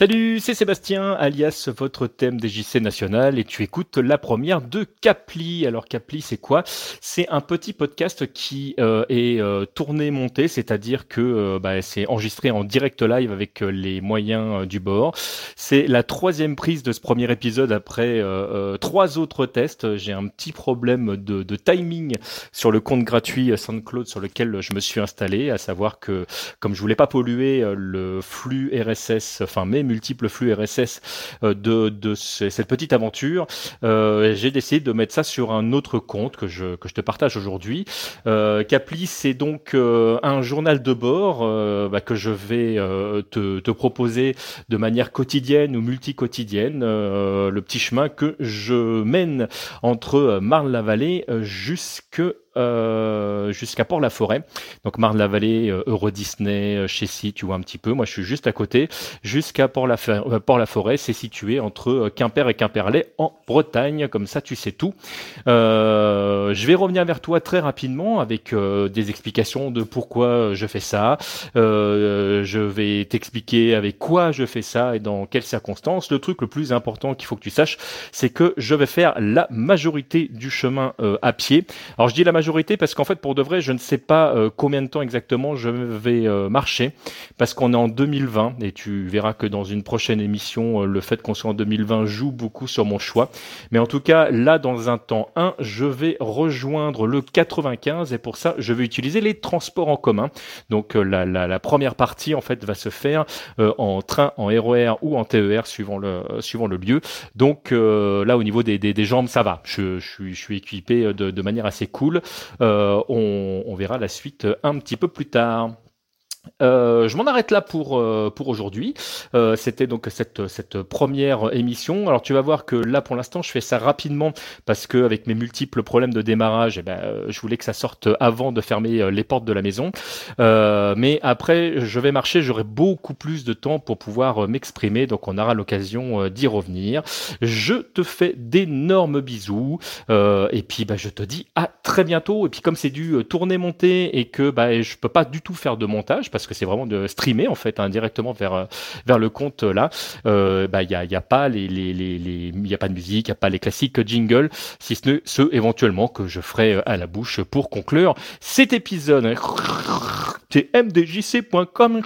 Salut, c'est Sébastien, alias votre thème JC national, et tu écoutes la première de Capli. Alors Capli, c'est quoi? C'est un petit podcast qui euh, est euh, tourné, monté, c'est-à-dire que euh, bah, c'est enregistré en direct live avec les moyens du bord. C'est la troisième prise de ce premier épisode après trois autres tests. J'ai un petit problème de, de, timing sur le compte gratuit SoundCloud sur lequel je me suis installé, à savoir que comme je voulais pas polluer le flux RSS, enfin mes multiples flux RSS euh, de, cette petite aventure, euh, j'ai décidé de mettre ça sur un autre compte que je, te partage aujourd'hui. Euh, Capli, c'est donc un journal de bord bah, que je vais te, te, proposer de manière quotidienne ou multi-quotidienne, le petit chemin que je mène entre Marne-la-Vallée jusque euh, jusqu'à Port-la-Forêt. Donc Marne-la-Vallée, euh, Euro Disney, euh, chez Si, tu vois un petit peu. Moi, je suis juste à côté. Jusqu'à Port-la-Forêt, c'est situé entre Quimper et Quimperlé en Bretagne. Comme ça, tu sais tout. Je vais revenir vers toi très rapidement avec des explications de pourquoi je fais ça. je vais t'expliquer avec quoi je fais ça et dans quelles circonstances. Le truc le plus important qu'il faut que tu saches, c'est que je vais faire la majorité du chemin à pied. Alors je dis la majorité parce qu'en fait, pour de vrai, je ne sais pas euh, combien de temps exactement je vais euh, marcher parce qu'on est en 2020 et tu verras que dans une prochaine émission, euh, le fait qu'on soit en 2020 joue beaucoup sur mon choix. Mais en tout cas, là, dans un temps 1, je vais rejoindre le 95 et pour ça, je vais utiliser les transports en commun. Donc la, la, première partie, en fait, va se faire en train, en RER ou en TER suivant le, suivant le lieu. Donc là, au niveau des, jambes, ça va. Je, suis, équipé de, manière assez cool. Euh, on verra la suite un petit peu plus tard. Euh, je m'en arrête là pour euh, pour aujourd'hui. Euh, C'était donc cette cette première émission. Alors tu vas voir que là pour l'instant je fais ça rapidement parce que avec mes multiples problèmes de démarrage, eh ben euh, je voulais que ça sorte avant de fermer les portes de la maison. mais après je vais marcher, j'aurai beaucoup plus de temps pour pouvoir m'exprimer, donc on aura l'occasion d'y revenir. Je te fais d'énormes bisous et puis bah, je te dis à très bientôt. Et puis comme c'est du tourner monter et que bah je peux pas du tout faire de montage parce que c'est vraiment de streamer en fait hein, directement vers euh, vers le compte euh, là. Euh, bah il y a, y a pas les les les il y a pas de musique, il y a pas les classiques jingles, si ce n'est ceux éventuellement que je ferai à la bouche pour conclure cet épisode. C'est mdjc.com.